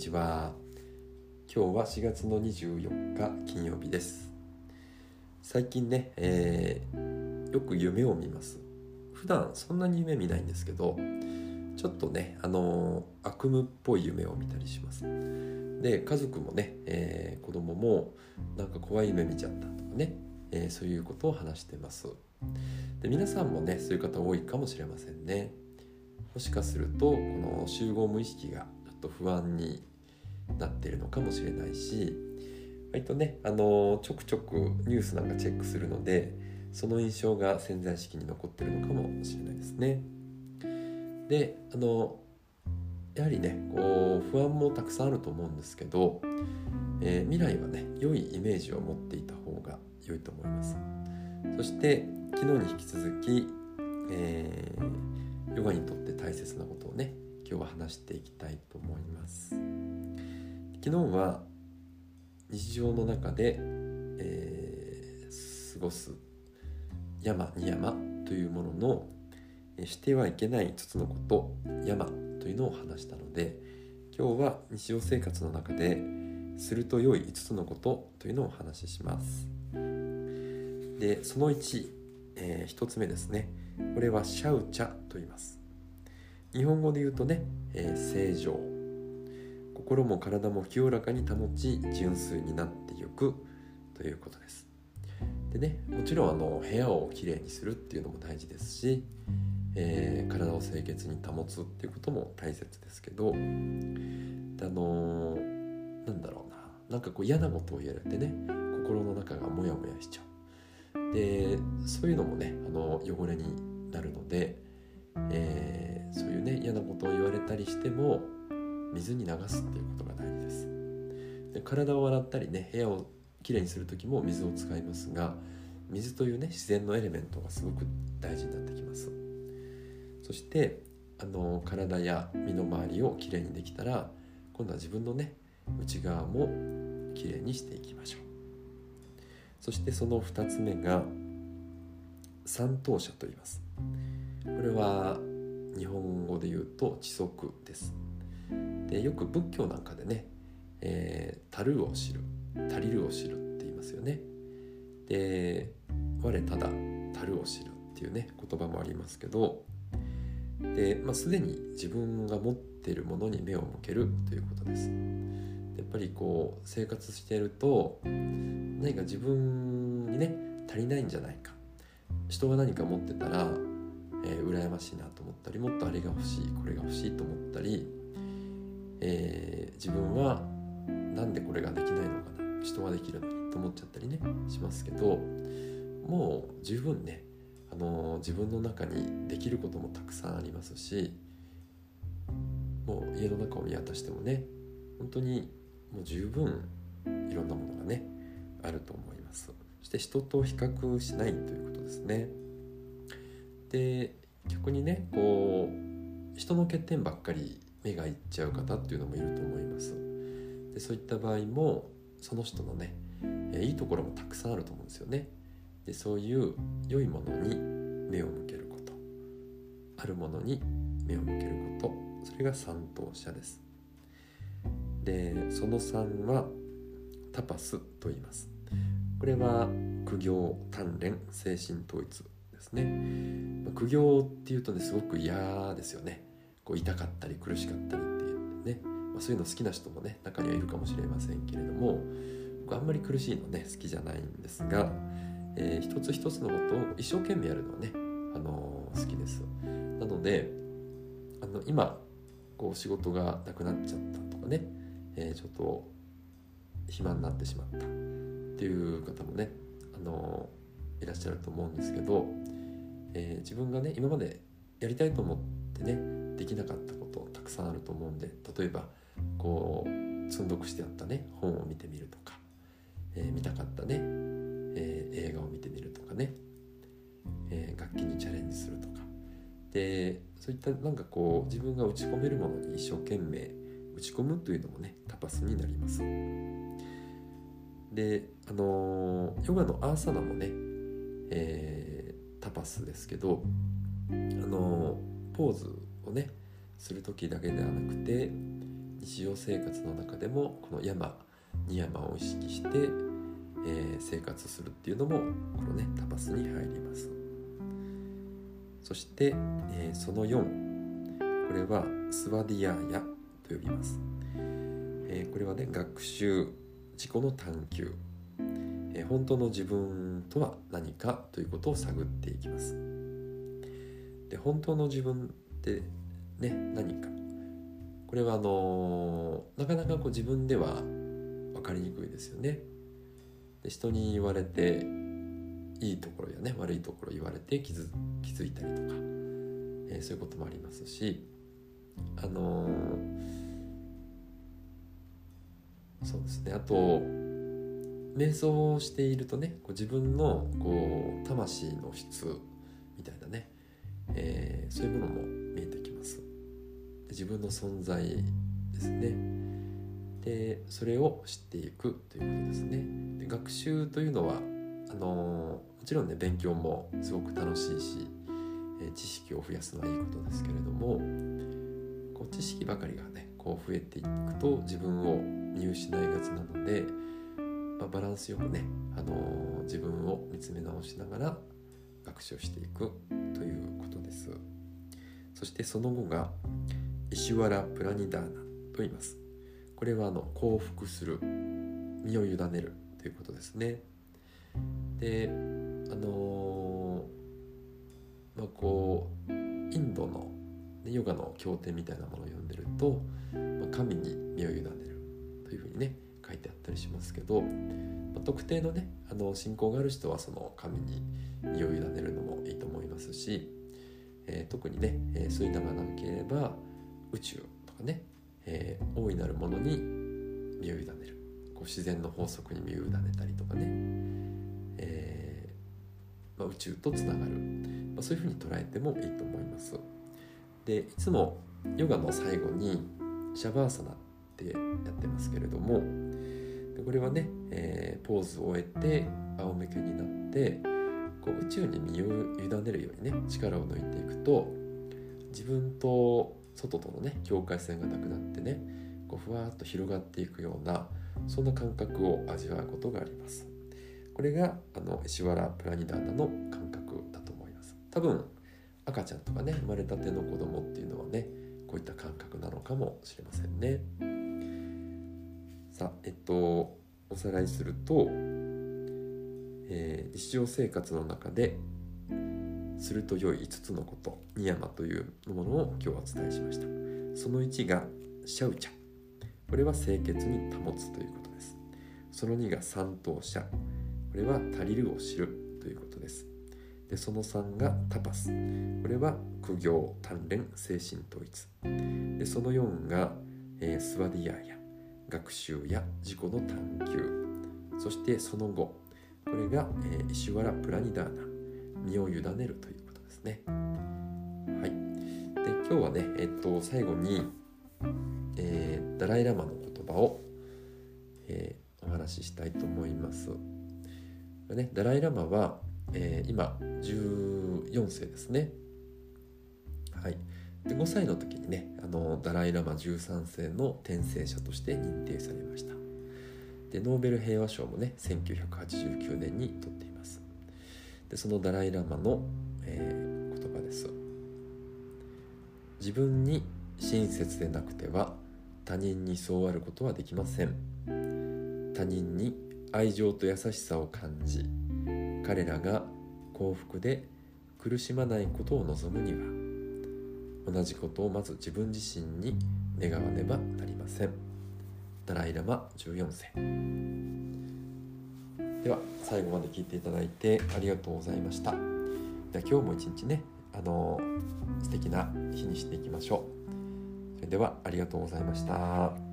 ちは。今日は4月の24日金曜日です。最近ね、えー、よく夢を見ます。普段そんなに夢見ないんですけどちょっとねあのー、悪夢っぽい夢を見たりします。で家族もね、えー、子供もなんか怖い夢見ちゃったとかね、えー、そういうことを話してます。で皆さんもねそういう方多いかもしれませんね。もしかするとこの集合無意識がちょっと不安になってるのかもしれないし割とねあのちょくちょくニュースなんかチェックするのでその印象が潜在意識に残ってるのかもしれないですね。であのやはりねこう不安もたくさんあると思うんですけど、えー、未来はね良いイメージを持っていた方が良いと思います。そして昨日に引き続き、えー、ヨガにとって大切なことをね今日は話していきたいと思います昨日は日常の中で、えー、過ごす山に山というものの、えしてはいけない5つのこと山というのを話したので今日は日常生活の中ですると良い5つのことというのをお話しします。でその1、えー、1つ目ですね。これはシャウチャと言います。日本語で言うとね、えー、正常。心も体も清らかに保ち純粋になっていくということです。でねもちろんあの部屋をきれいにするっていうのも大事ですし、えー、体を清潔に保つっていうことも大切ですけどあのー、なんだろうななんかこう嫌なことを言われてね心の中がモヤモヤしちゃう。でそういうのもねあの汚れになるので、えーそういうね嫌なことを言われたりしても水に流すっていうことが大事です。で体を洗ったりね部屋をきれいにする時も水を使いますが水というね自然のエレメントがすごく大事になってきます。そしてあの体や身の回りをきれいにできたら今度は自分のね内側もきれいにしていきましょう。そしてその2つ目が三等者と言います。これは日本語で言うと知足です。でよく仏教なんかでね「えー、足るを知る足りるを知る」って言いますよね。で「我ただ足るを知る」っていうね言葉もありますけどで、まあ、すでに自分が持っているものに目を向けるということです。やっぱりこう生活していると何か自分にね足りないんじゃないか。人が何か持ってたらえー、羨ましいなと思ったりもっとあれが欲しいこれが欲しいと思ったり、えー、自分はなんでこれができないのかな人はできるのにと思っちゃったりねしますけどもう十分ね、あのー、自分の中にできることもたくさんありますしもう家の中を見渡してもね本当にもう十分いろんなものがねあると思います。そして人と比較しないということですね。で逆にねこう人の欠点ばっかり目がいっちゃう方っていうのもいると思います。でそういった場合もその人のねいいところもたくさんあると思うんですよね。でそういう良いものに目を向けること。あるものに目を向けること。それが三等者です。でその3はタパスと言います。これは苦行鍛錬精神統一ですね、苦行っていうとねすごく嫌ですよね。こう痛かったり苦しかったりっていうね、まあ、そういうの好きな人もね中にはいるかもしれませんけれども僕あんまり苦しいのね好きじゃないんですが、えー、一つ一つのことを一生懸命やるのはね、あのー、好きです。なのであの今こう仕事がなくなっちゃったとかね、えー、ちょっと暇になってしまったっていう方もね、あのいらっしゃると思うんですけどえ、自分がね今までやりたいと思ってねできなかったことたくさんあると思うんで例えばこう積んどくしてあったね本を見てみるとか、えー、見たかったね、えー、映画を見てみるとかね、え楽器にチャレンジするとか。でそういったなんかこう自分が打ち込めるものに一生懸命打ち込むというのもねタパスになります。であのヨガのアーサナもね、えータパスですけどあのポーズをねする時だけではなくて日常生活の中でもこの山二山を意識して、えー、生活するっていうのもこのねタパスに入ります。そして、えー、その4これはスワディアーヤと呼びます、えー、これはね学習自己の探求、え本当の自分とは何かということを探っていきます。で本当の自分ってね何か。これはあのなかなかこう自分では分かりにくいですよね。で人に言われていいところやね悪いところ言われて気づ気づいたりとか、えー、そういうこともありますしあのー、そうですね。あと瞑想をしているとねこう自分のこう魂の質みたいなね、えー、そういうものも自分の存在ですね。でそれを知っていくということですね。で学習というのはあのもちろんね勉強もすごく楽しいし、え知識を増やすのはいいことですけれどもこう知識ばかりがねこう増えていくと自分を見失いがちなので、まあ、バランスよくね、あのー、自分を見つめ直しながら学習していくということです。そしてその後がイシュワラ・プラニダーナと言います。これはあの降伏する身を委ねるということですね。であのー、まあこうインドのヨガの経典みたいなものを読んでると、まあ、神に身を委ねるというふうにね書いてあったりしますけど、まあ、特定のねあの信仰がある人はその神に身を委ねるのもいいと思いますし、えー、特にね、えー、そういうのがなければ宇宙とかね、えー、大いなるものに身を委ねる。こう自然の法則に身を委ねたりとかね、えー、まあ、宇宙とつながる、まあ、そういうふうに捉えてもいいと思います。でいつもヨガの最後にシャバーサナってやってますけれどもこれはね、えー、ポーズを終えて仰向けになってこう宇宙に身を委ねるようにね力を抜いていくと自分と外とのね境界線がなくなってねこうふわっと広がっていくようなそんな感覚を味わうことがあります。これがあの石原プラニダーナの感覚だと思います。多分赤ちゃんとかね生まれたての子供っていうのはねこういった感覚なのかもしれませんね。さあえっとおさらいすると、えー、日常生活の中ですると良い5つのことニヤマというものを今日はお伝えしました。その1がシャウチャ。これは清潔に保つということです。その2が三等者これは足りるを知るということです。でその3がタパス。これは苦行鍛錬精神統一。でその4が、えー、スワディアーヤ学習や自己の探求。そしてその後これが、えー、イシュワラ・プラニダーナ。身を委ねるということですね。はい。で今日はねえっと最後に、えー、ダライ・ラマの言葉を、えー、お話ししたいと思います。ね、ダライ・ラマは、えー、今14世ですね。はい。で5歳の時にねあのダライ・ラマ13世の転生者として認定されました。でノーベル平和賞もね1989年に取っています。でそのダライ・ラマの、えー、言葉です。自分に親切でなくては他人にそうあることはできません。他人に愛情と優しさを感じ彼らが幸福で苦しまないことを望むには同じことをまず自分自身に願わねばなりません。ダライラマ14世では最後まで聞いていただいてありがとうございましたでは今日も一日ねあの素敵な日にしていきましょうそれではありがとうございました。